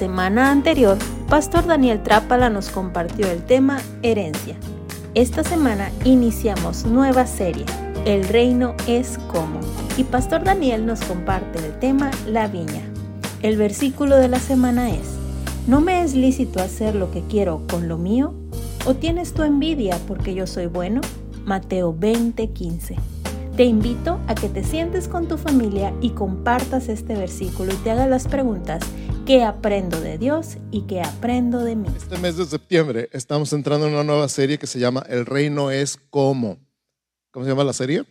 semana anterior, Pastor Daniel Trápala nos compartió el tema herencia. Esta semana iniciamos nueva serie, El reino es como, y Pastor Daniel nos comparte el tema La viña. El versículo de la semana es, ¿no me es lícito hacer lo que quiero con lo mío? ¿O tienes tu envidia porque yo soy bueno? Mateo 20:15. Te invito a que te sientes con tu familia y compartas este versículo y te hagas las preguntas, ¿qué aprendo de Dios y qué aprendo de mí? Este mes de septiembre estamos entrando en una nueva serie que se llama El reino es como. ¿Cómo se llama la serie?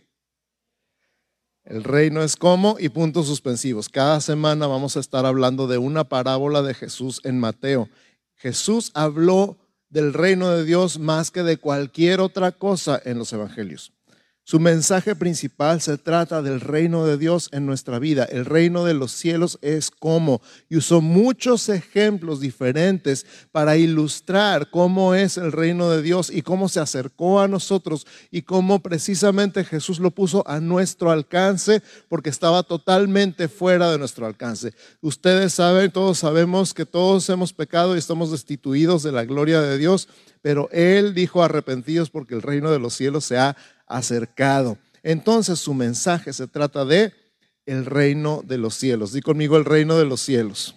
El reino es como y puntos suspensivos. Cada semana vamos a estar hablando de una parábola de Jesús en Mateo. Jesús habló del reino de Dios más que de cualquier otra cosa en los evangelios. Su mensaje principal se trata del reino de Dios en nuestra vida. El reino de los cielos es como. Y usó muchos ejemplos diferentes para ilustrar cómo es el reino de Dios y cómo se acercó a nosotros y cómo precisamente Jesús lo puso a nuestro alcance porque estaba totalmente fuera de nuestro alcance. Ustedes saben, todos sabemos que todos hemos pecado y estamos destituidos de la gloria de Dios, pero Él dijo arrepentidos porque el reino de los cielos se ha acercado. Entonces su mensaje se trata de el reino de los cielos. Di conmigo el reino de los cielos.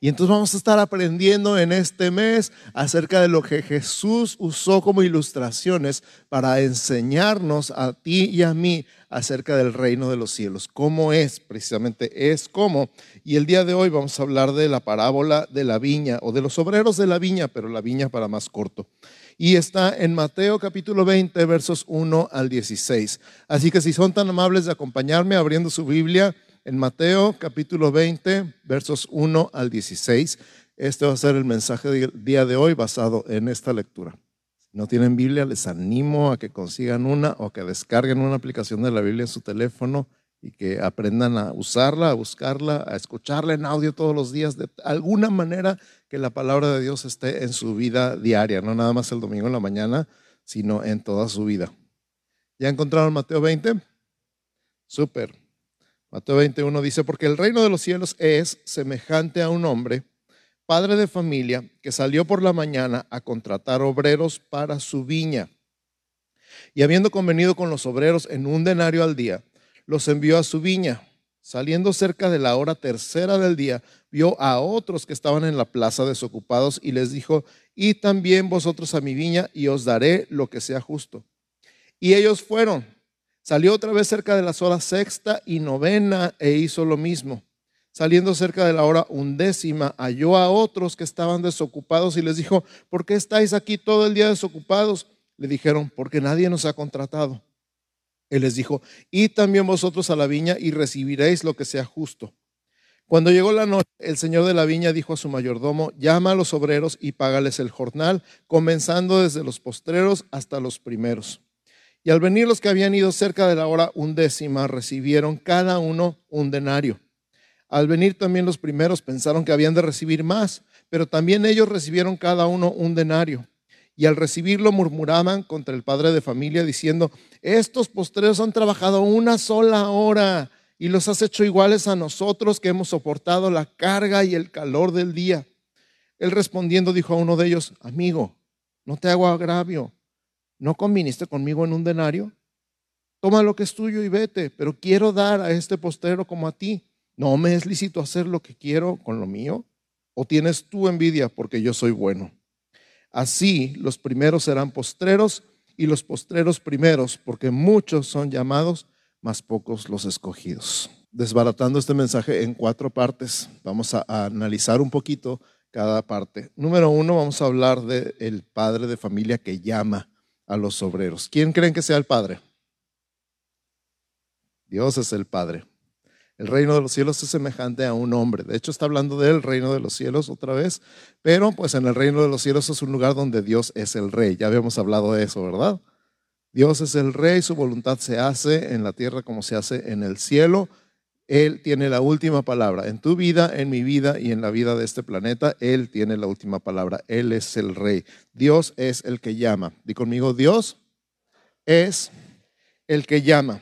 Y entonces vamos a estar aprendiendo en este mes acerca de lo que Jesús usó como ilustraciones para enseñarnos a ti y a mí acerca del reino de los cielos. ¿Cómo es? Precisamente es cómo. Y el día de hoy vamos a hablar de la parábola de la viña o de los obreros de la viña, pero la viña para más corto y está en Mateo capítulo 20, versos 1 al 16. Así que si son tan amables de acompañarme abriendo su Biblia en Mateo capítulo 20, versos 1 al 16, este va a ser el mensaje del día de hoy basado en esta lectura. Si no tienen Biblia, les animo a que consigan una o que descarguen una aplicación de la Biblia en su teléfono y que aprendan a usarla, a buscarla, a escucharla en audio todos los días, de alguna manera que la palabra de Dios esté en su vida diaria, no nada más el domingo en la mañana, sino en toda su vida. ¿Ya encontraron Mateo 20? Súper. Mateo 21 dice, porque el reino de los cielos es semejante a un hombre, padre de familia, que salió por la mañana a contratar obreros para su viña. Y habiendo convenido con los obreros en un denario al día, los envió a su viña. Saliendo cerca de la hora tercera del día, vio a otros que estaban en la plaza desocupados y les dijo, y también vosotros a mi viña y os daré lo que sea justo. Y ellos fueron. Salió otra vez cerca de las horas sexta y novena e hizo lo mismo. Saliendo cerca de la hora undécima, halló a otros que estaban desocupados y les dijo, ¿por qué estáis aquí todo el día desocupados? Le dijeron, porque nadie nos ha contratado. Él les dijo, y también vosotros a la viña y recibiréis lo que sea justo. Cuando llegó la noche, el señor de la viña dijo a su mayordomo, llama a los obreros y págales el jornal, comenzando desde los postreros hasta los primeros. Y al venir los que habían ido cerca de la hora undécima, recibieron cada uno un denario. Al venir también los primeros pensaron que habían de recibir más, pero también ellos recibieron cada uno un denario y al recibirlo murmuraban contra el padre de familia diciendo, estos postreros han trabajado una sola hora y los has hecho iguales a nosotros que hemos soportado la carga y el calor del día. Él respondiendo dijo a uno de ellos, amigo, no te hago agravio, ¿no conviniste conmigo en un denario? Toma lo que es tuyo y vete, pero quiero dar a este postrero como a ti. ¿No me es lícito hacer lo que quiero con lo mío? ¿O tienes tú envidia porque yo soy bueno? Así los primeros serán postreros y los postreros primeros, porque muchos son llamados, mas pocos los escogidos. Desbaratando este mensaje en cuatro partes, vamos a, analizar un poquito cada parte. Número uno, vamos a hablar del padre de familia que llama a los obreros. ¿Quién creen que sea el padre? Dios es el padre. El reino de los cielos es semejante a un hombre. De hecho, está hablando del reino de los cielos otra vez, pero pues en el reino de los cielos es un lugar donde Dios es el rey. Ya habíamos hablado de eso, ¿verdad? Dios es el rey, su voluntad se hace en la tierra como se hace en el cielo. Él tiene la última palabra. En tu vida, en mi vida y en la vida de este planeta, Él tiene la última palabra. Él es el rey. Dios es el que llama. Di conmigo, Dios es el que llama.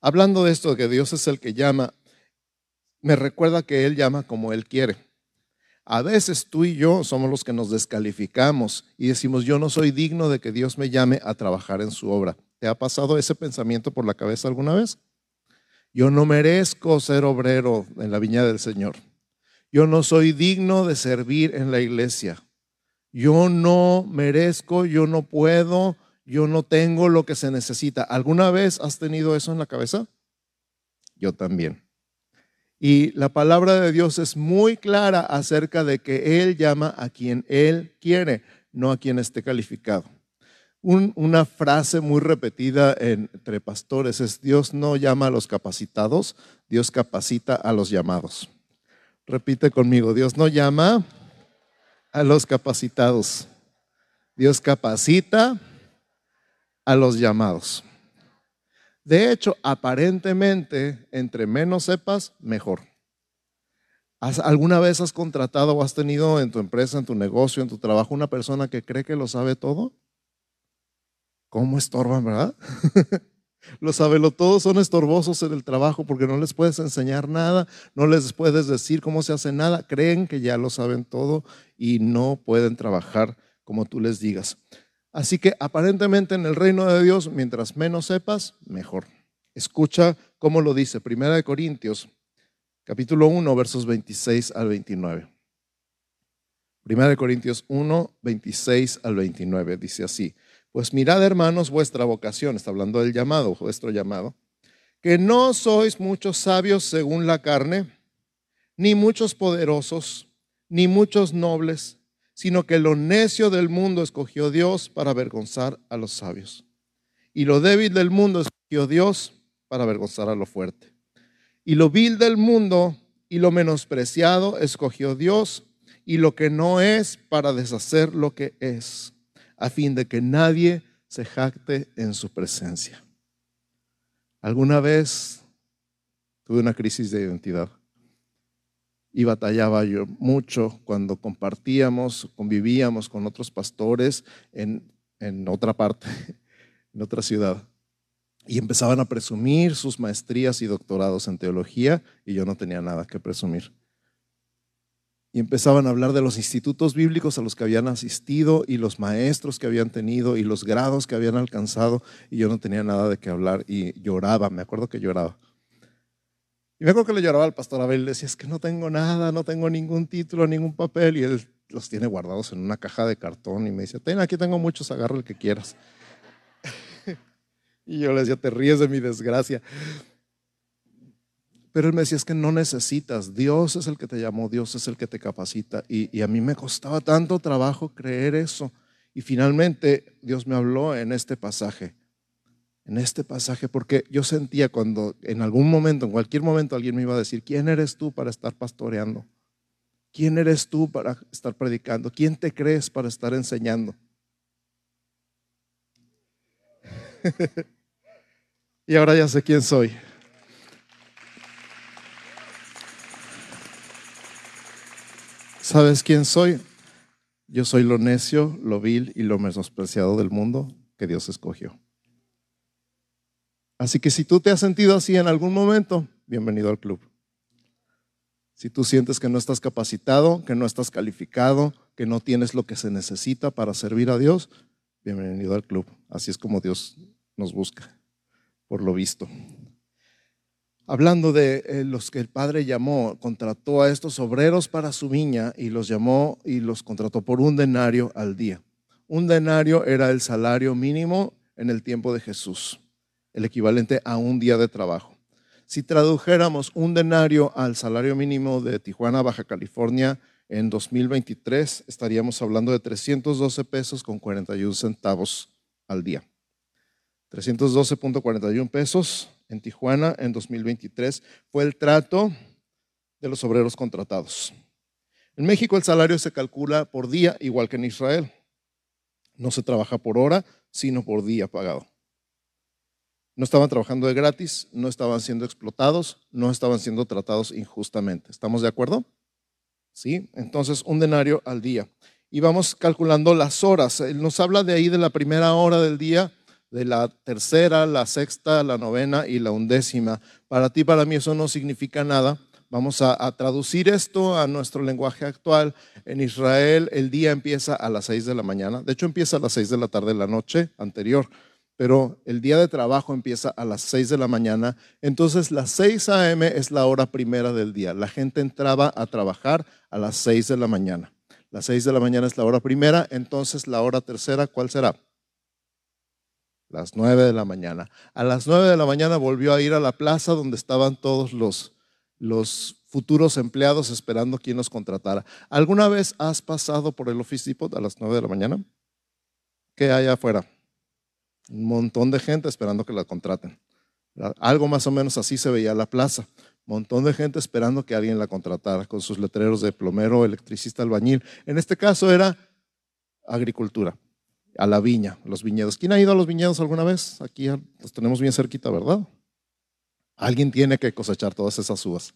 Hablando de esto, que Dios es el que llama, me recuerda que Él llama como Él quiere. A veces tú y yo somos los que nos descalificamos y decimos, yo no soy digno de que Dios me llame a trabajar en su obra. ¿Te ha pasado ese pensamiento por la cabeza alguna vez? Yo no merezco ser obrero en la viña del Señor. Yo no soy digno de servir en la iglesia. Yo no merezco, yo no puedo, yo no tengo lo que se necesita. ¿Alguna vez has tenido eso en la cabeza? Yo también. Y la palabra de Dios es muy clara acerca de que Él llama a quien Él quiere, no a quien esté calificado. una frase muy repetida entre pastores es, Dios no llama a los capacitados, Dios capacita a los llamados. Repite conmigo, Dios no llama a los capacitados, Dios capacita a los llamados. De hecho, aparentemente, entre menos sepas, mejor. ¿Alguna vez has contratado o has tenido en tu empresa, en tu negocio, en tu trabajo, una persona que cree que lo sabe todo? ¿Cómo estorban, verdad? Los todos son estorbosos en el trabajo porque no les puedes enseñar nada, no les puedes decir cómo se hace nada, creen que ya lo saben todo y no pueden trabajar como tú les digas. Así que aparentemente en el reino de Dios, mientras menos sepas, mejor. Escucha cómo lo dice Primera de Corintios, capítulo 1, versos 26 al 29. Primera de Corintios 1, 26 al 29 dice así: Pues mirad, hermanos, vuestra vocación, está hablando del llamado, vuestro llamado, que no sois muchos sabios según la carne, ni muchos poderosos, ni muchos nobles sino que lo necio del mundo escogió Dios para avergonzar a los sabios. Y lo débil del mundo escogió Dios para avergonzar a lo fuerte. Y lo vil del mundo y lo menospreciado escogió Dios y lo que no es para deshacer lo que es, a fin de que nadie se jacte en su presencia. ¿Alguna vez tuve una crisis de identidad? Y batallaba yo mucho cuando compartíamos, convivíamos con otros pastores en, en otra parte, en otra ciudad. Y empezaban a presumir sus maestrías y doctorados en teología y yo no tenía nada que presumir. Y empezaban a hablar de los institutos bíblicos a los que habían asistido y los maestros que habían tenido y los grados que habían alcanzado y yo no tenía nada de qué hablar y lloraba, me acuerdo que lloraba. Y me acuerdo que le lloraba al pastor Abel, le decía, es que no tengo nada, no tengo ningún título, ningún papel, y él los tiene guardados en una caja de cartón y me dice, ten, aquí tengo muchos, agarra el que quieras. y yo le decía, te ríes de mi desgracia. Pero él me decía, es que no necesitas, Dios es el que te llamó, Dios es el que te capacita. Y, y a mí me costaba tanto trabajo creer eso. Y finalmente Dios me habló en este pasaje en este pasaje, porque yo sentía cuando en algún momento, en cualquier momento alguien me iba a decir, ¿quién eres tú para estar pastoreando? ¿Quién eres tú para estar predicando? ¿Quién te crees para estar enseñando? y ahora ya sé quién soy. ¿Sabes quién soy? Yo soy lo necio, lo vil y lo menospreciado del mundo que Dios escogió. Así que si tú te has sentido así en algún momento, bienvenido al club. Si tú sientes que no estás capacitado, que no estás calificado, que no tienes lo que se necesita para servir a Dios, bienvenido al club. Así es como Dios nos busca, por lo visto. Hablando de eh, los que el Padre llamó, contrató a estos obreros para su viña y los llamó y los contrató por un denario al día. Un denario era el salario mínimo en el tiempo de Jesús el equivalente a un día de trabajo. Si tradujéramos un denario al salario mínimo de Tijuana, Baja California, en 2023 estaríamos hablando de 312 pesos con 41 centavos al día. 312.41 pesos en Tijuana en 2023 fue el trato de los obreros contratados. En México el salario se calcula por día, igual que en Israel. No se trabaja por hora, sino por día pagado. No estaban trabajando de gratis, no estaban siendo explotados, no estaban siendo tratados injustamente. ¿Estamos de acuerdo? Sí, entonces un denario al día. Y vamos calculando las horas. Él nos habla de ahí de la primera hora del día, de la tercera, la sexta, la novena y la undécima. Para ti, para mí eso no significa nada, Vamos a, traducir esto a nuestro lenguaje actual. En Israel el día empieza a las 6 de la mañana. De hecho, empieza a las 6 de la tarde de la noche anterior pero el día de trabajo empieza a las 6 de la mañana, entonces las 6 a.m. es la hora primera del día. La gente entraba a trabajar a las 6 de la mañana. Las 6 de la mañana es la hora primera, entonces la hora tercera, ¿cuál será? Las 9 de la mañana. A las 9 de la mañana volvió a ir a la plaza donde estaban todos los, los futuros empleados esperando quien los contratara. ¿Alguna vez has pasado por el Office Depot a las 9 de la mañana? ¿Qué hay afuera? Un montón de gente esperando que la contraten. Algo más o menos así se veía la plaza. Montón de gente esperando que alguien la contratara con sus letreros de plomero, electricista, albañil. En este caso era agricultura, a la viña, los viñedos. ¿Quién ha ido a los viñedos alguna vez? Aquí los tenemos bien cerquita, ¿verdad? Alguien tiene que cosechar todas esas uvas.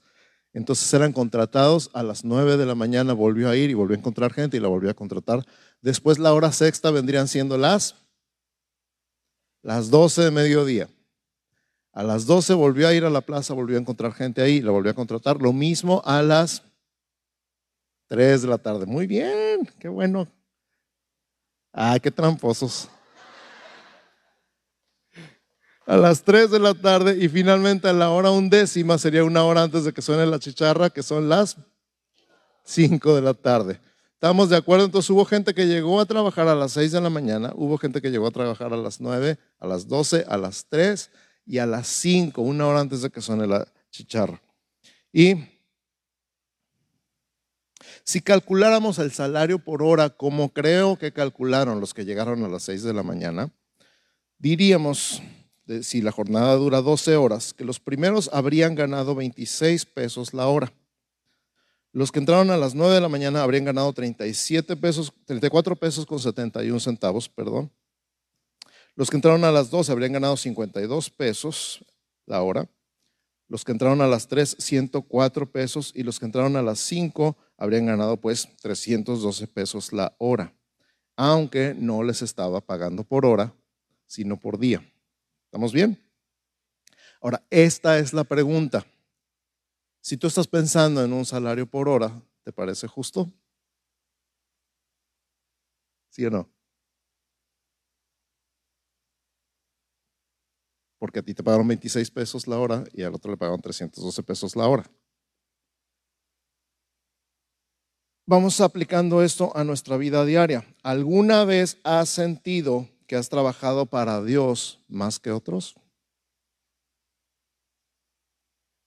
Entonces eran contratados a las 9 de la mañana, volvió a ir y volvió a encontrar gente y la volvió a contratar. Después la hora sexta vendrían siendo las las 12 de mediodía. A las 12 volvió a ir a la plaza, volvió a encontrar gente ahí, la volvió a contratar. Lo mismo a las 3 de la tarde. Muy bien, qué bueno. Ay, qué tramposos. A las 3 de la tarde y finalmente a la hora undécima, sería una hora antes de que suene la chicharra, que son las 5 de la tarde. ¿Estamos de acuerdo? Entonces hubo gente que llegó a trabajar a las 6 de la mañana, hubo gente que llegó a trabajar a las 9, a las 12, a las 3 y a las 5, una hora antes de que suene la chicharra. Y si calculáramos el salario por hora, como creo que calcularon los que llegaron a las 6 de la mañana, diríamos, si la jornada dura 12 horas, que los primeros habrían ganado 26 pesos la hora. Los que entraron a las 9 de la mañana habrían ganado 37 pesos, 34 pesos con 71 centavos, perdón. Los que entraron a las 12 habrían ganado 52 pesos la hora. Los que entraron a las 3, 104 pesos. Y los que entraron a las 5 habrían ganado pues 312 pesos la hora. Aunque no les estaba pagando por hora, sino por día. ¿Estamos bien? Ahora, esta es la pregunta. Si tú estás pensando en un salario por hora, ¿te parece justo? ¿Sí o no? Porque a ti te pagaron 26 pesos la hora y al otro le pagaron 312 pesos la hora. Vamos aplicando esto a nuestra vida diaria. ¿Alguna vez has sentido que has trabajado para Dios más que otros?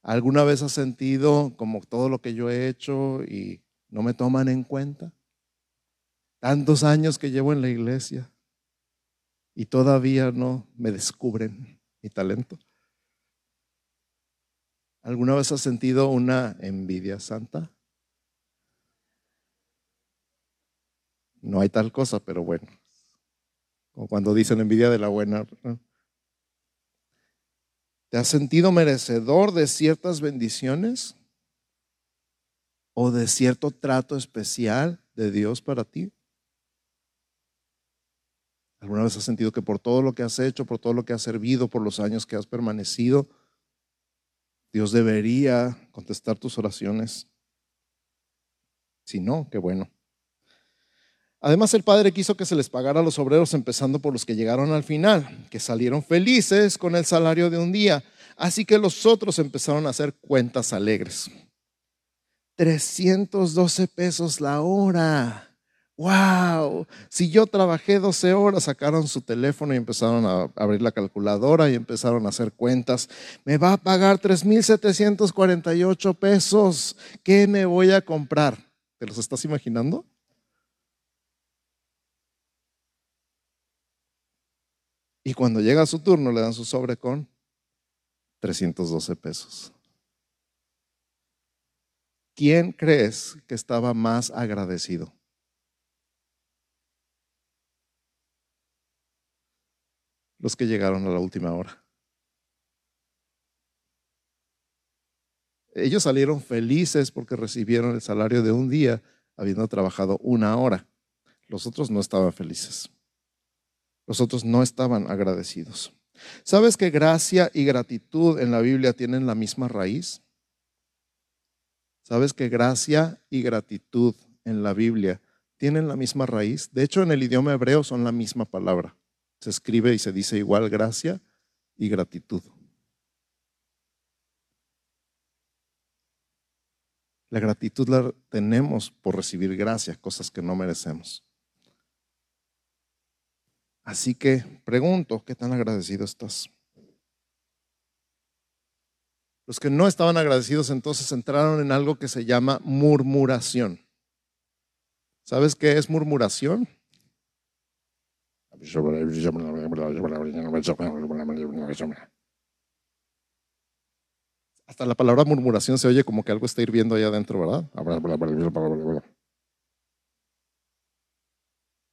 ¿Alguna vez has sentido como todo lo que yo he hecho y no me toman en cuenta? Tantos años que llevo en la iglesia y todavía no me descubren mi talento. ¿Alguna vez has sentido una envidia santa? No hay tal cosa, pero bueno. Como cuando dicen envidia de la buena. ¿Te has sentido merecedor de ciertas bendiciones? ¿O de cierto trato especial de Dios para ti? ¿Alguna vez has sentido que por todo lo que has hecho, por todo lo que has servido, por los años que has permanecido, Dios debería contestar tus oraciones? Si no, qué bueno. Además, el Padre quiso que se les pagara a los obreros, empezando por los que llegaron al final, que salieron felices con el salario de un día. Así que los otros empezaron a hacer cuentas alegres. 312 pesos la hora. ¡Wow! Si yo trabajé 12 horas, sacaron su teléfono y empezaron a abrir la calculadora y empezaron a hacer cuentas. Me va a pagar 3,748 pesos. ¿Qué me voy a comprar? ¿Te los estás imaginando? Y cuando llega su turno le dan su sobre con 312 pesos. ¿Quién crees que estaba más agradecido? Los que llegaron a la última hora. Ellos salieron felices porque recibieron el salario de un día habiendo trabajado una hora. Los otros no estaban felices. Los otros no estaban agradecidos. ¿Sabes que gracia y gratitud en la Biblia tienen la misma raíz? ¿Sabes que gracia y gratitud en la Biblia tienen la misma raíz? De hecho, en el idioma hebreo son la misma palabra. Se escribe y se dice igual gracia y gratitud. La gratitud la tenemos por recibir gracia, cosas que no merecemos. Así que pregunto, ¿qué tan agradecido estás? Los que no estaban agradecidos entonces entraron en algo que se llama murmuración. ¿Sabes qué es murmuración? Hasta la palabra murmuración se oye como que algo está hirviendo allá adentro, ¿verdad?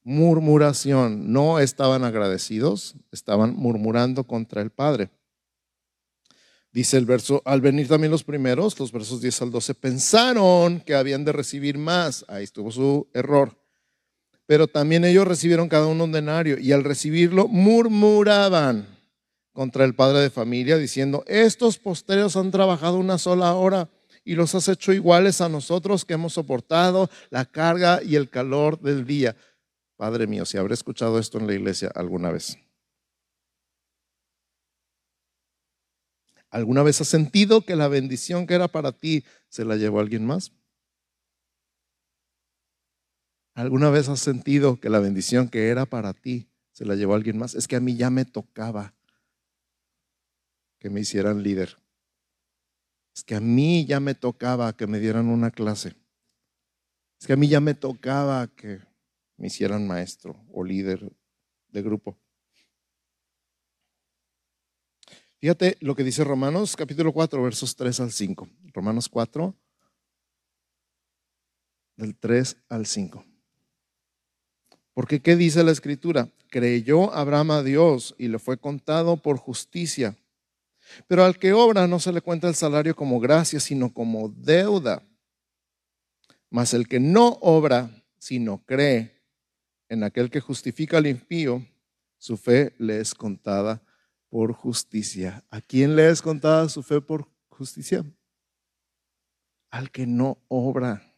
Murmuración. No estaban agradecidos, estaban murmurando contra el Padre. Dice el verso, al venir también los primeros, los versos 10 al 12, pensaron que habían de recibir más. Ahí estuvo su error. Pero también ellos recibieron cada uno un denario y al recibirlo murmuraban contra el padre de familia diciendo, estos posteros han trabajado una sola hora y los has hecho iguales a nosotros que hemos soportado la carga y el calor del día. Padre mío, si habré escuchado esto en la iglesia alguna vez. ¿Alguna vez has sentido que la bendición que era para ti se la llevó alguien más? ¿Alguna vez has sentido que la bendición que era para ti se la llevó alguien más? Es que a mí ya me tocaba que me hicieran líder. Es que a mí ya me tocaba que me dieran una clase. Es que a mí ya me tocaba que me hicieran maestro o líder de grupo. Fíjate lo que dice Romanos capítulo 4, versos 3 al 5. Romanos 4, del 3 al 5. Porque ¿qué dice la escritura? Creyó Abraham a Dios y le fue contado por justicia. Pero al que obra no se le cuenta el salario como gracia, sino como deuda. Mas el que no obra, sino cree en aquel que justifica al impío, su fe le es contada por justicia. ¿A quién le es contada su fe por justicia? Al que no obra.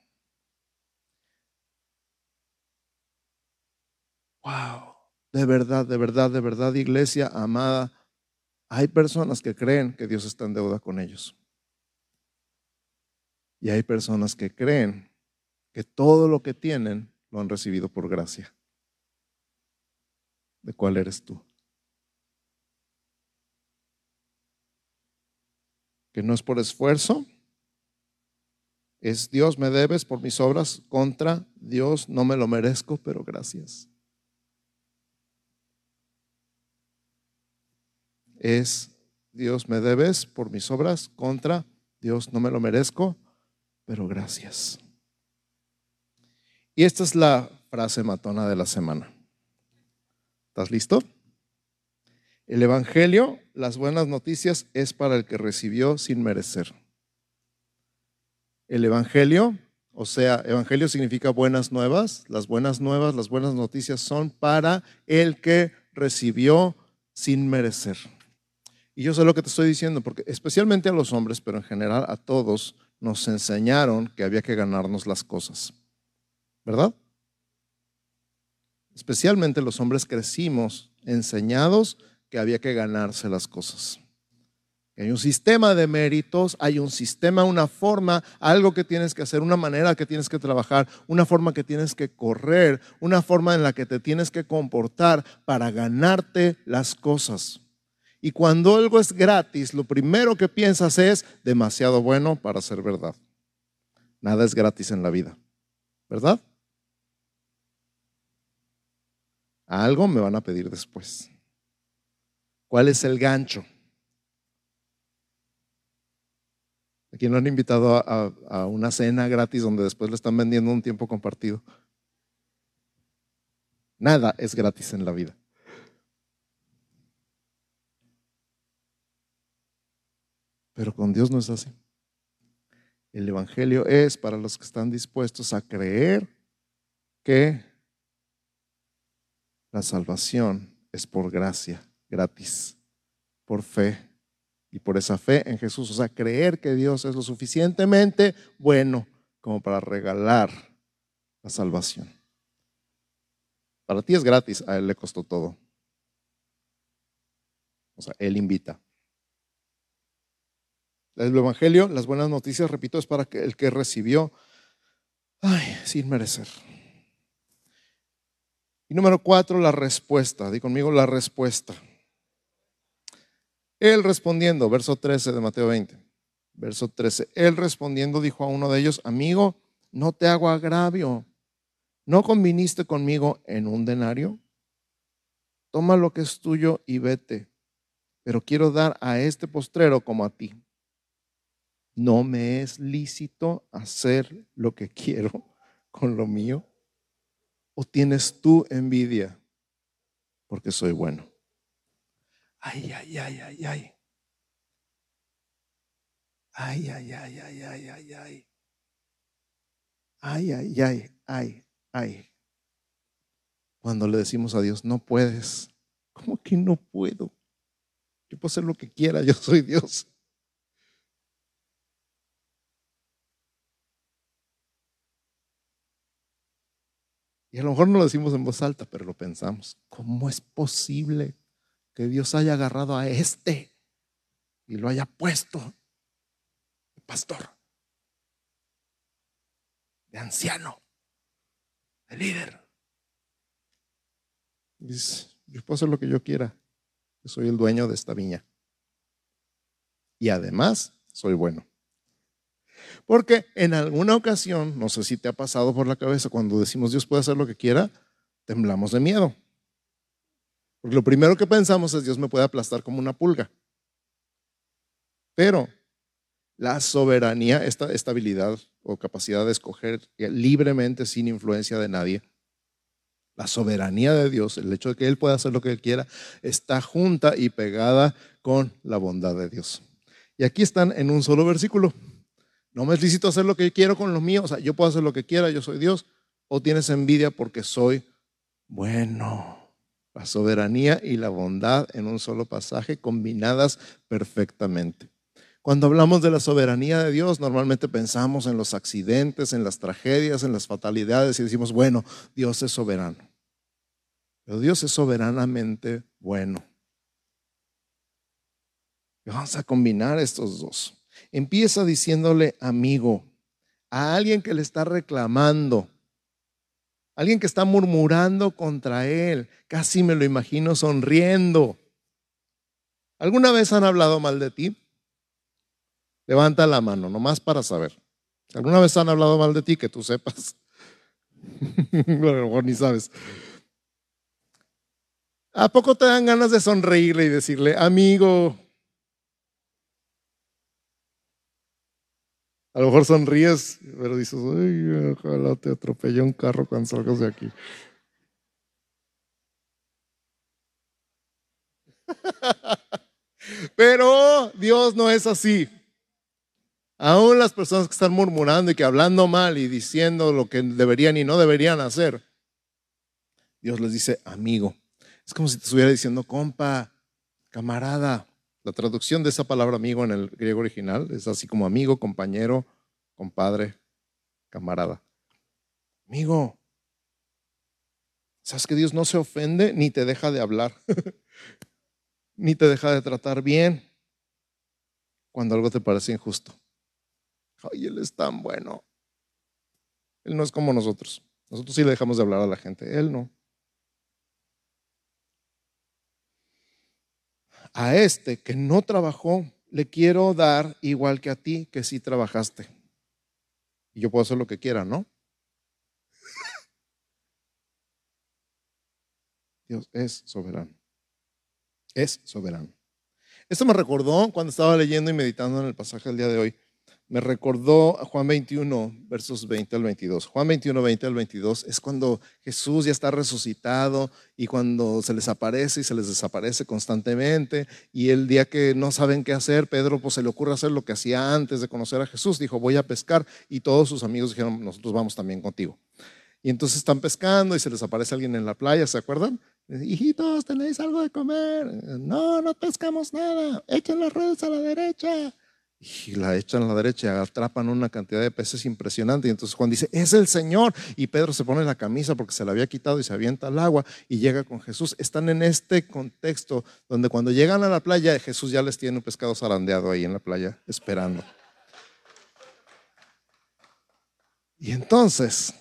Wow, de verdad, de verdad, de verdad, iglesia amada, hay personas que creen que Dios está en deuda con ellos. Y hay personas que creen que todo lo que tienen lo han recibido por gracia. ¿De cuál eres tú? que no es por esfuerzo, es Dios me debes por mis obras contra Dios no me lo merezco, pero gracias. Es Dios me debes por mis obras contra Dios no me lo merezco, pero gracias. Y esta es la frase matona de la semana. ¿Estás listo? El Evangelio, las buenas noticias, es para el que recibió sin merecer. El Evangelio, o sea, Evangelio significa buenas nuevas. Las buenas nuevas, las buenas noticias son para el que recibió sin merecer. Y yo sé lo que te estoy diciendo, porque especialmente a los hombres, pero en general a todos, nos enseñaron que había que ganarnos las cosas. ¿Verdad? Especialmente los hombres crecimos enseñados que había que ganarse las cosas. Hay un sistema de méritos, hay un sistema, una forma, algo que tienes que hacer, una manera que tienes que trabajar, una forma que tienes que correr, una forma en la que te tienes que comportar para ganarte las cosas. Y cuando algo es gratis, lo primero que piensas es demasiado bueno para ser verdad. Nada es gratis en la vida, ¿verdad? Algo me van a pedir después. ¿Cuál es el gancho? ¿A quién lo han invitado a, una cena gratis donde después le están vendiendo un tiempo compartido? Nada es gratis en la vida. Pero con Dios no es así. El Evangelio es para los que están dispuestos a creer que la salvación es por gracia gratis, por fe Y por esa fe en Jesús, o sea, creer que Dios es lo suficientemente bueno como para regalar la salvación. Para ti es gratis, a Él le costó todo. O sea, Él invita. El Evangelio, las buenas noticias, repito, es para el que recibió, ay, sin merecer. Número cuatro, la respuesta. Di conmigo la respuesta. Él respondiendo, verso 13 de Mateo 20, verso 13, él respondiendo dijo a uno de ellos, amigo, no te hago agravio, ¿no conviniste conmigo en un denario? Toma lo que es tuyo y vete, pero quiero dar a este postrero como a ti. ¿No me es lícito hacer lo que quiero con lo mío? ¿O tienes tú envidia porque soy bueno? Ay, ay, ay, ay, ay. Ay, ay, ay, ay, ay, ay, ay. Ay, ay, ay, ay, ay. Cuando le decimos a Dios, no puedes. ¿Cómo que no puedo? Yo puedo hacer lo que quiera, yo soy Dios. Y a lo mejor no lo decimos en voz alta, pero lo pensamos. ¿Cómo es posible que Dios haya agarrado a este y lo haya puesto de pastor, de anciano, de líder? Dice, yo puedo hacer lo que yo quiera. Yo soy el dueño de esta viña. Y además, soy bueno. Porque en alguna ocasión, no sé si te ha pasado por la cabeza, cuando decimos Dios puede hacer lo que quiera, temblamos de miedo. Porque lo primero que pensamos es Dios me puede aplastar como una pulga. Pero la soberanía, esta estabilidad o capacidad de escoger libremente sin influencia de nadie, la soberanía de Dios, el hecho de que Él pueda hacer lo que Él quiera, está junta y pegada con la bondad de Dios. Y aquí están en un solo versículo. No me es lícito hacer lo que quiero con los míos. O sea, yo puedo hacer lo que quiera, yo soy Dios. O tienes envidia porque soy bueno. La soberanía y la bondad en un solo pasaje combinadas perfectamente. Cuando hablamos de la soberanía de Dios, normalmente pensamos en los accidentes, en las tragedias, en las fatalidades y decimos, bueno, Dios es soberano. Pero Dios es soberanamente bueno. Y vamos a combinar estos dos. Empieza diciéndole amigo a alguien que le está reclamando, alguien que está murmurando contra él. Casi me lo imagino sonriendo. ¿Alguna vez han hablado mal de ti? Levanta la mano, nomás para saber. ¿Alguna vez han hablado mal de ti que tú sepas? lo ni sabes. ¿A poco te dan ganas de sonreírle y decirle, amigo, A lo mejor sonríes, pero dices, ojalá te atropelle un carro cuando salgas de aquí. Pero Dios no es así. Aún las personas que están murmurando y que hablando mal y diciendo lo que deberían y no deberían hacer, Dios les dice, amigo. Es como si te estuviera diciendo, compa, camarada, la traducción de esa palabra amigo en el griego original es así como amigo, compañero, compadre, camarada. Amigo, ¿sabes que Dios no se ofende ni te deja de hablar? ni te deja de tratar bien cuando algo te parece injusto. Ay, Él es tan bueno. Él no es como nosotros. Nosotros sí le dejamos de hablar a la gente, Él no. A este que no trabajó, le quiero dar igual que a ti que sí trabajaste. Y yo puedo hacer lo que quiera, ¿no? Dios es soberano. Es soberano. Esto me recordó cuando estaba leyendo y meditando en el pasaje del día de hoy me recordó Juan 21, versos 20 al 22. Juan 21, 20 al 22 es cuando Jesús ya está resucitado y cuando se les aparece y se les desaparece constantemente. Y el día que no saben qué hacer, Pedro pues se le ocurre hacer lo que hacía antes de conocer a Jesús. Dijo, voy a pescar. Y todos sus amigos dijeron, nosotros vamos también contigo. Y entonces están pescando y se les aparece alguien en la playa, ¿se acuerdan? Hijitos, ¿tenéis algo de comer? No, no pescamos nada. Echen las redes a la derecha. Y la echan a la derecha y atrapan una cantidad de peces impresionante. Y entonces Juan dice, es el Señor. Y Pedro se pone la camisa porque se la había quitado y se avienta al agua y llega con Jesús. Están en este contexto donde cuando llegan a la playa, Jesús ya les tiene un pescado zarandeado ahí en la playa esperando. Y entonces,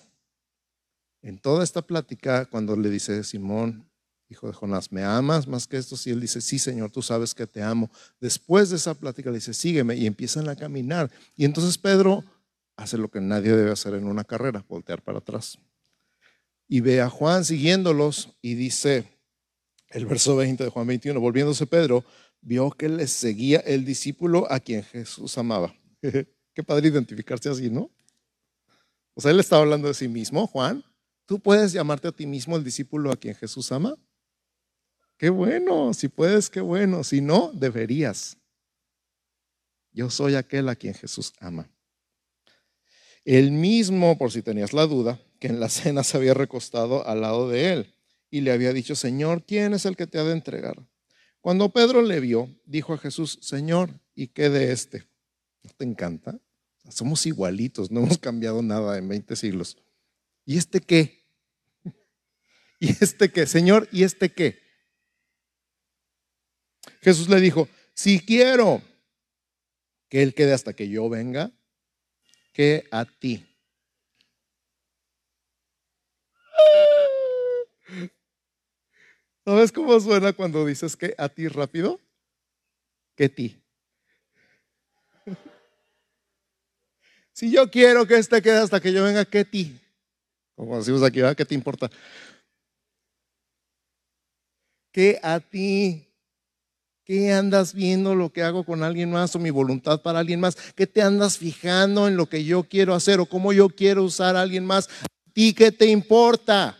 en toda esta plática, cuando le dice Simón, hijo de Jonás, ¿me amas más que esto? Y él dice, sí, Señor, tú sabes que te amo. Después de esa plática le dice, sígueme y empiezan a caminar. Y entonces Pedro hace lo que nadie debe hacer en una carrera, voltear para atrás. Y ve a Juan siguiéndolos y dice, el verso 20 de Juan 21, volviéndose Pedro, vio que le seguía el discípulo a quien Jesús amaba. Qué padre identificarse así, ¿no? O sea, él estaba hablando de sí mismo, Juan. ¿Tú puedes llamarte a ti mismo el discípulo a quien Jesús ama? Qué bueno, si puedes, qué bueno. Si no, deberías. Yo soy aquel a quien Jesús ama. El mismo, por si tenías la duda, que en la cena se había recostado al lado de él y le había dicho, Señor, ¿quién es el que te ha de entregar? Cuando Pedro le vio, dijo a Jesús, Señor, ¿y qué de este? ¿No te encanta? Somos igualitos, no hemos cambiado nada en 20 siglos. ¿Y este qué? ¿Y este qué? Señor, ¿y este qué? Jesús le dijo, si quiero que Él quede hasta que yo venga, que a ti. ¿Sabes cómo suena cuando dices que a ti rápido? Que ti. Si yo quiero que este quede hasta que yo venga, que ti. Como decimos aquí, ¿qué te importa? Que a ti. ¿Qué andas viendo lo que hago con alguien más o mi voluntad para alguien más? ¿Qué te andas fijando en lo que yo quiero hacer o cómo yo quiero usar a alguien más? ¿A ti qué te importa?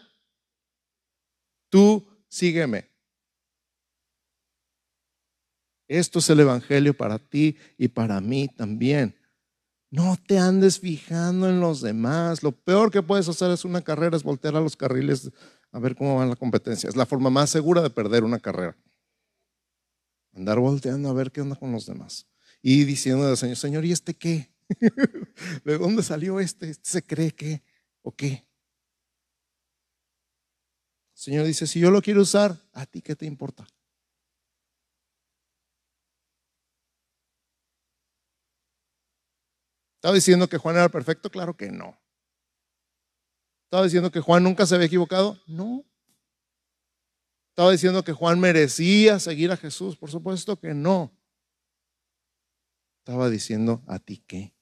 Tú sígueme. Esto es el Evangelio para ti y para mí también. No te andes fijando en los demás. Lo peor que puedes hacer es una carrera, es voltear a los carriles a ver cómo va la competencia. Es la forma más segura de perder una carrera. Andar volteando a ver qué onda con los demás. Y diciendo al Señor, Señor, ¿y este qué? ¿De dónde salió este? ¿Este se cree que? ¿O qué? El Señor dice, si yo lo quiero usar, ¿a ti qué te importa? ¿Estaba diciendo que Juan era perfecto? Claro que no. ¿Estaba diciendo que Juan nunca se había equivocado? No. ¿Estaba diciendo que Juan merecía seguir a Jesús? Por supuesto que no. Estaba diciendo a ti qué.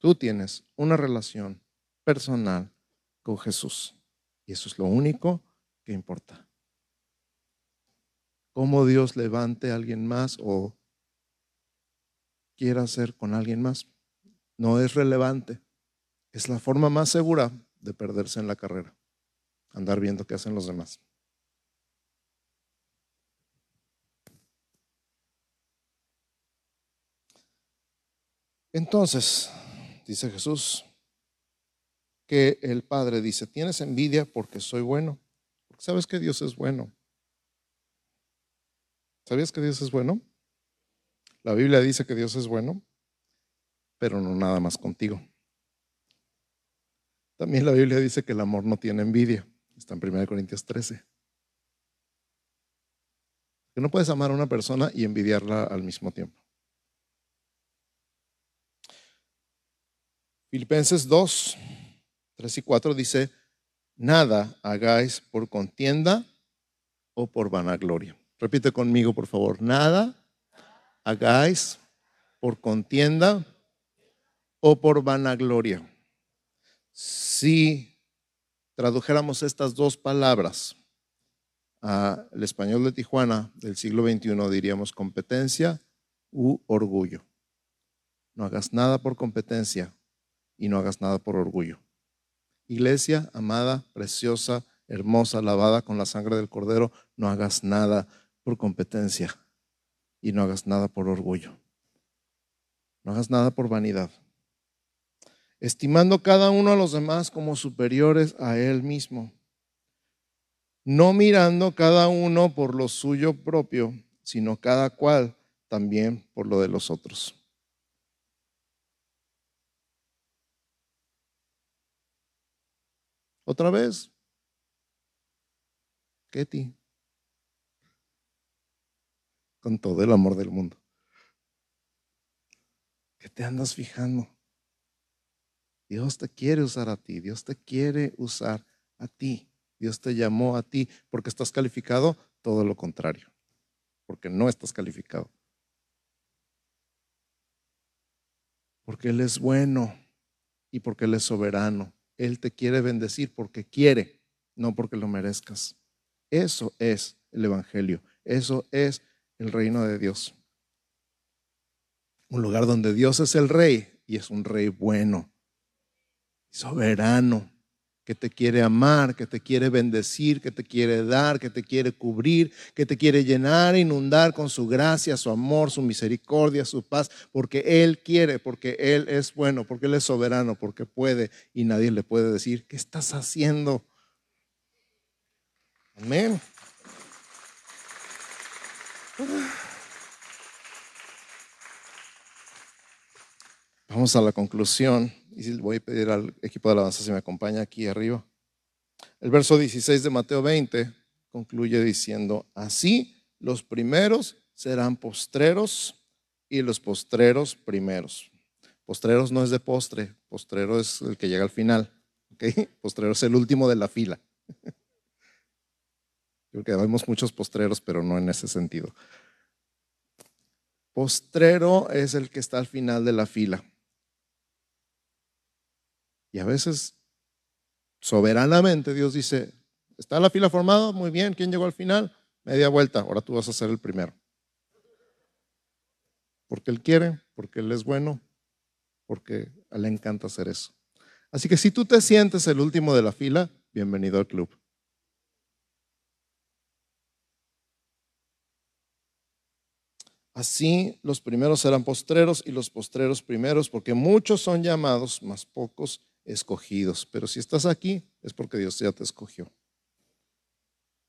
Tú tienes una relación personal con Jesús. Y eso es lo único que importa. Cómo Dios levante a alguien más o quiera hacer con alguien más. No es relevante. Es la forma más segura de perderse en la carrera. Andar viendo qué hacen los demás. Entonces, dice Jesús, que el Padre dice, tienes envidia porque soy bueno. Porque sabes que Dios es bueno. ¿Sabías que Dios es bueno? La Biblia dice que Dios es bueno, pero no nada más contigo. También la Biblia dice que el amor no tiene envidia. Está en 1 Corintios 13. Que no puedes amar a una persona y envidiarla al mismo tiempo. Filipenses 2, 3 y 4 dice, nada hagáis por contienda o por vanagloria. Repite conmigo, por favor, nada hagáis por contienda o por vanagloria. Si tradujéramos estas dos palabras al español de Tijuana del siglo XXI, diríamos competencia u orgullo. No hagas nada por competencia y no hagas nada por orgullo. Iglesia amada, preciosa, hermosa, lavada con la sangre del cordero, no hagas nada por competencia y no hagas nada por orgullo. No hagas nada por vanidad. Estimando cada uno a los demás como superiores a él mismo. No mirando cada uno por lo suyo propio, sino cada cual también por lo de los otros. Otra vez. Ketty. Con todo el amor del mundo. ¿Qué te andas fijando? Dios te quiere usar a ti. Dios te quiere usar a ti. Dios te llamó a ti porque estás calificado. Todo lo contrario. Porque no estás calificado. Porque Él es bueno y porque Él es soberano él te quiere bendecir porque quiere, no porque lo merezcas. Eso es el Evangelio. Eso es el reino de Dios. Un lugar donde Dios es el rey y es un rey bueno, soberano, que te quiere amar, que te quiere bendecir, que te quiere dar, que te quiere cubrir, que te quiere llenar, inundar con su gracia, su amor, su misericordia, su paz, porque Él quiere, porque Él es bueno, porque Él es soberano, porque puede y nadie le puede decir, ¿qué estás haciendo? Amén. Vamos a la conclusión. Y voy a pedir al equipo de alabanza si me acompaña aquí arriba. El verso 16 de Mateo 20 concluye diciendo, así los primeros serán postreros y los postreros primeros. Postreros no es de postre, postrero es el que llega al final. ¿okay? Postrero es el último de la fila. Creo que vemos muchos postreros, pero no en ese sentido. Postrero es el que está al final de la fila. Y a veces, soberanamente, Dios dice, ¿está la fila formada? Muy bien, ¿quién llegó al final? Media vuelta, ahora tú vas a ser el primero. Porque Él quiere, porque Él es bueno, porque a Él le encanta hacer eso. Así que si tú te sientes el último de la fila, bienvenido al club. Así los primeros serán postreros y los postreros primeros, porque muchos son llamados, más pocos escogidos. Pero si estás aquí es porque Dios ya te escogió.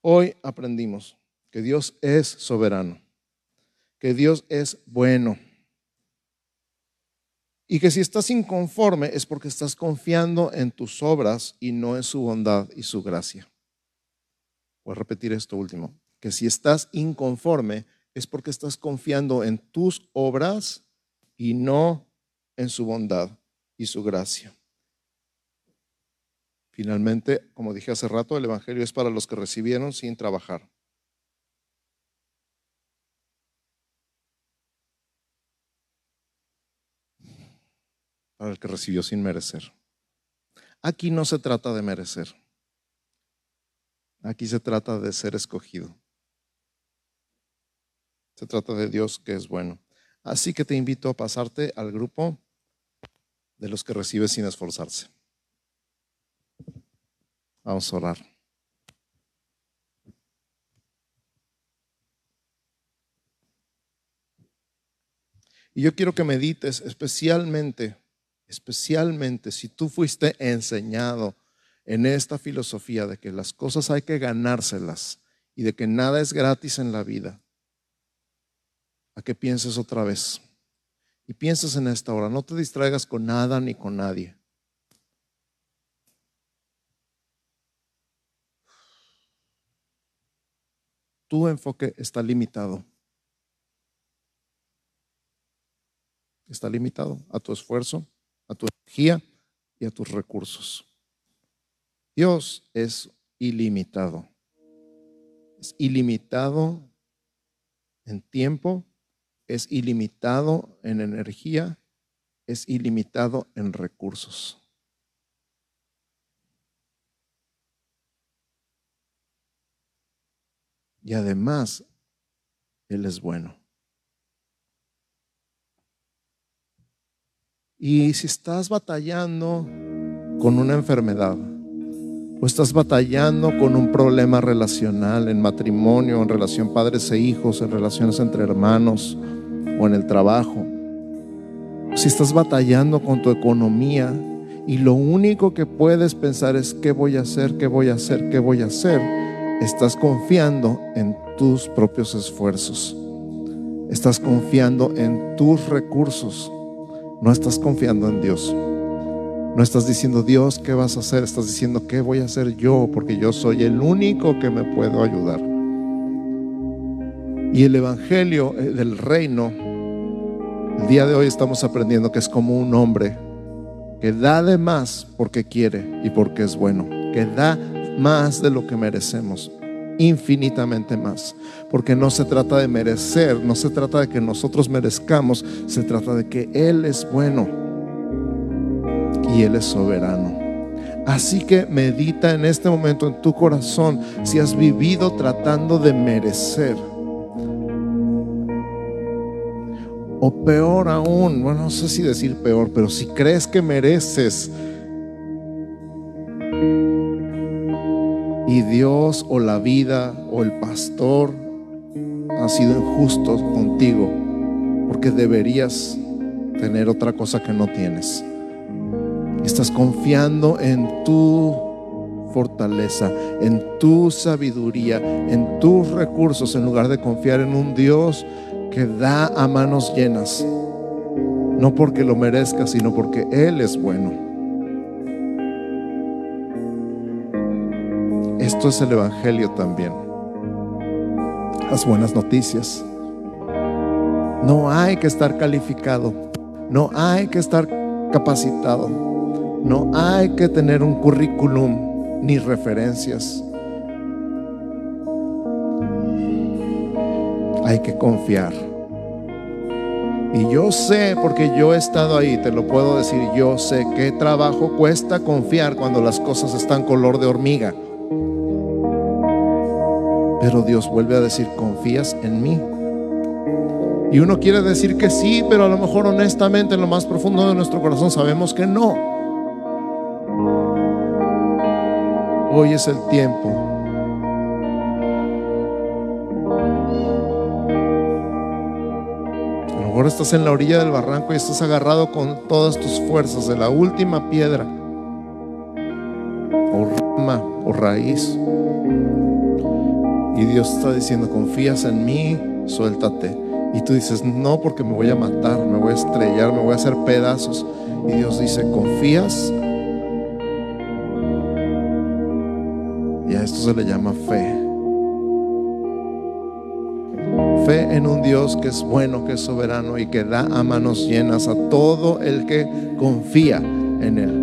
Hoy aprendimos que Dios es soberano, que Dios es bueno y que si estás inconforme es porque estás confiando en tus obras y no en su bondad y su gracia. Voy a repetir esto último, que si estás inconforme es porque estás confiando en tus obras y no en su bondad y su gracia. Finalmente, como dije hace rato, el Evangelio es para los que recibieron sin trabajar. Para el que recibió sin merecer. Aquí no se trata de merecer. Aquí se trata de ser escogido. Se trata de Dios que es bueno. Así que te invito a pasarte al grupo de los que recibe sin esforzarse. Vamos a orar. Y yo quiero que medites especialmente, especialmente si tú fuiste enseñado en esta filosofía de que las cosas hay que ganárselas y de que nada es gratis en la vida, a que pienses otra vez. Y pienses en esta hora, no te distraigas con nada ni con nadie. tu enfoque está limitado. Está limitado a tu esfuerzo, a tu energía y a tus recursos. Dios es ilimitado. Es ilimitado en tiempo, es ilimitado en energía, es ilimitado en recursos. y además Él es bueno. Y si estás batallando con una enfermedad, o estás batallando con un problema relacional en matrimonio, en relación padres e hijos, en relaciones entre hermanos o en el trabajo, si estás batallando con tu economía y lo único que puedes pensar es qué voy a hacer, qué voy a hacer, qué voy a hacer, estás confiando en tus propios esfuerzos. Estás confiando en tus recursos. No estás confiando en Dios. No estás diciendo, Dios, ¿qué vas a hacer? Estás diciendo, ¿qué voy a hacer yo? Porque yo soy el único que me puedo ayudar. Y el Evangelio eh, del Reino, el día de hoy estamos aprendiendo que es como un hombre que da de más porque quiere y porque es bueno, que da más de lo que merecemos, infinitamente más. Porque no se trata de merecer, no se trata de que nosotros merezcamos, se trata de que Él es bueno y Él es soberano. Así que medita en este momento en tu corazón si has vivido tratando de merecer. O peor aún, bueno, no sé si decir peor, pero si crees que mereces y Dios o la vida o el pastor ha sido injusto contigo porque deberías tener otra cosa que no tienes. Estás confiando en tu fortaleza, en tu sabiduría, en tus recursos, en lugar de confiar en un Dios que da a manos llenas. No porque lo merezca, sino porque Él es bueno. Esto es el Evangelio también. Las buenas noticias. No hay que estar calificado. No hay que estar capacitado no hay que tener un currículum ni referencias. Hay que confiar. Y yo sé, porque yo he estado ahí, te lo puedo decir, yo sé qué trabajo cuesta confiar cuando las cosas están color de hormiga. Pero Dios vuelve a decir, confías en mí. Y uno quiere decir que sí, pero a lo mejor honestamente en lo más profundo de nuestro corazón sabemos que no. Hoy es el tiempo. A lo mejor estás en la orilla del barranco y estás agarrado con todas tus fuerzas de la última piedra o rama o raíz. Y Dios está diciendo, confías en mí, suéltate. Y tú dices, no, porque me voy a matar, me voy a estrellar, me voy a hacer pedazos. Y Dios dice, ¿confías? Se le llama fe. Fe en un Dios que es bueno, que es soberano y que da a manos llenas a todo el que confía en Él.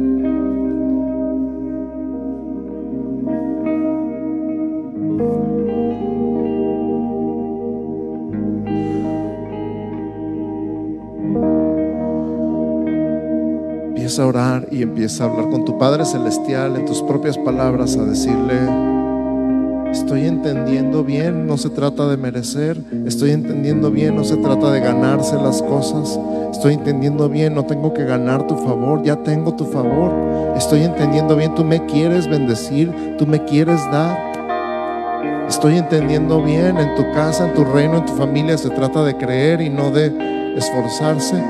Empieza a orar y empieza a hablar con tu Padre Celestial en tus propias palabras, a decirle, Estoy entendiendo bien, no se trata de merecer. Estoy entendiendo bien, no se trata de ganarse las cosas. Estoy entendiendo bien, no tengo que ganar tu favor, ya tengo tu favor. Estoy entendiendo bien, tú me quieres bendecir, tú me quieres dar. Estoy entendiendo bien, en tu casa, en tu reino, en tu familia se trata de creer y no de esforzarse.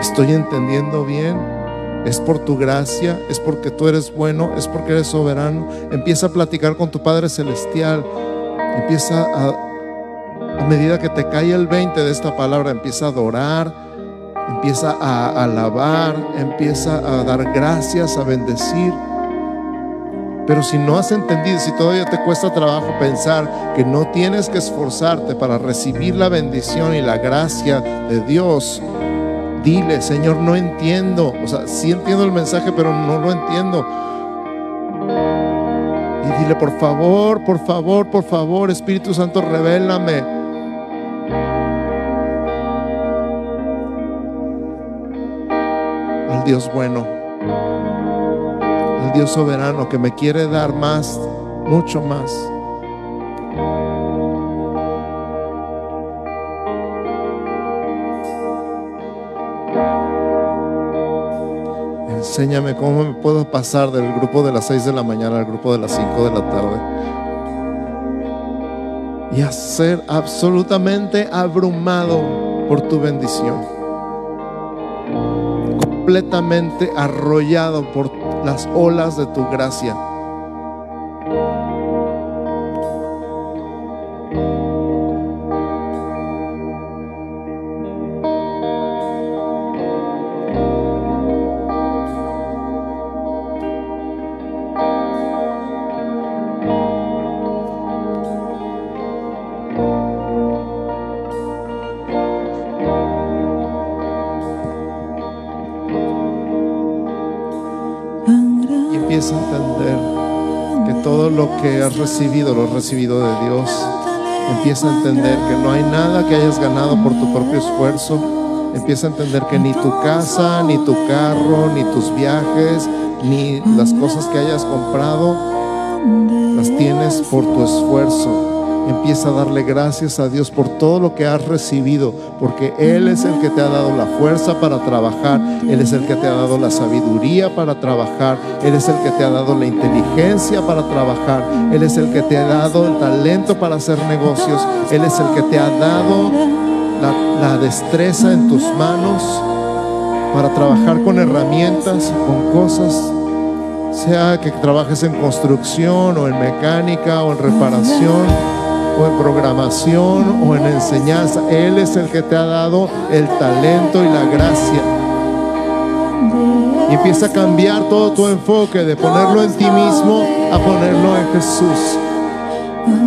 Estoy entendiendo bien es por tu gracia, es porque tú eres bueno, es porque eres soberano. Empieza a platicar con tu Padre Celestial. Empieza a, a medida que te cae el 20 de esta palabra, empieza a adorar, empieza a alabar, empieza a dar gracias, a bendecir. Pero si no has entendido, si todavía te cuesta trabajo pensar que no tienes que esforzarte para recibir la bendición y la gracia de Dios, Dile, Señor, no entiendo. O sea, sí entiendo el mensaje, pero no lo entiendo. Y dile, por favor, por favor, por favor, Espíritu Santo, revélame. Al Dios bueno, al Dios soberano que me quiere dar más, mucho más. Enséñame cómo me puedo pasar del grupo de las 6 de la mañana al grupo de las 5 de la tarde. Y a ser absolutamente abrumado por tu bendición. Completamente arrollado por las olas de tu gracia. Recibido lo has recibido de Dios. Empieza a entender que no hay nada que hayas ganado por tu propio esfuerzo. Empieza a entender que ni tu casa, ni tu carro, ni tus viajes, ni las cosas que hayas comprado, las tienes por tu esfuerzo. Empieza a darle gracias a Dios por todo lo que has recibido, porque Él es el que te ha dado la fuerza para trabajar, Él es el que te ha dado la sabiduría para trabajar, Él es el que te ha dado la inteligencia para trabajar, Él es el que te ha dado el talento para hacer negocios, Él es el que te ha dado la, destreza en tus manos para trabajar con herramientas, con cosas sea que trabajes en construcción o en mecánica o en reparación o en programación o en enseñanza. Él es el que te ha dado el talento y la gracia. Y empieza a cambiar todo tu enfoque de ponerlo en ti mismo a ponerlo en Jesús.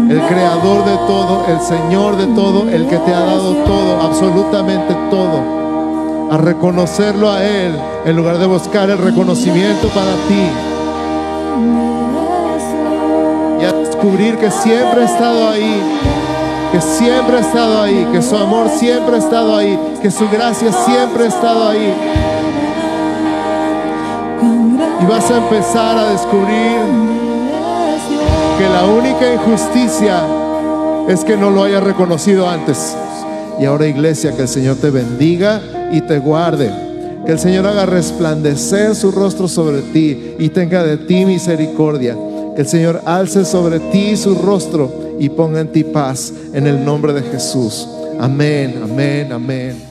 El creador de todo, el Señor de todo, el que te ha dado todo, absolutamente todo. A reconocerlo a Él en lugar de buscar el reconocimiento para ti. Descubrir que siempre ha estado ahí, que siempre ha estado ahí, que su amor siempre ha estado ahí, que su gracia siempre ha estado ahí. Y vas a empezar a descubrir que la única injusticia es que no lo hayas reconocido antes. Y ahora iglesia, que el Señor te bendiga y te guarde. Que el Señor haga resplandecer su rostro sobre ti y tenga de ti misericordia. El Señor alce sobre ti su rostro y ponga en ti paz en el nombre de Jesús. Amén, amén, amén.